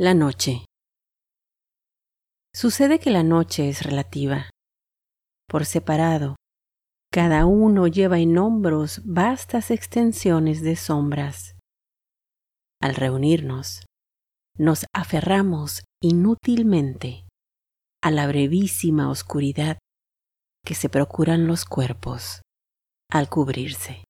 La noche. Sucede que la noche es relativa. Por separado, cada uno lleva en hombros vastas extensiones de sombras. Al reunirnos, nos aferramos inútilmente a la brevísima oscuridad que se procuran los cuerpos al cubrirse.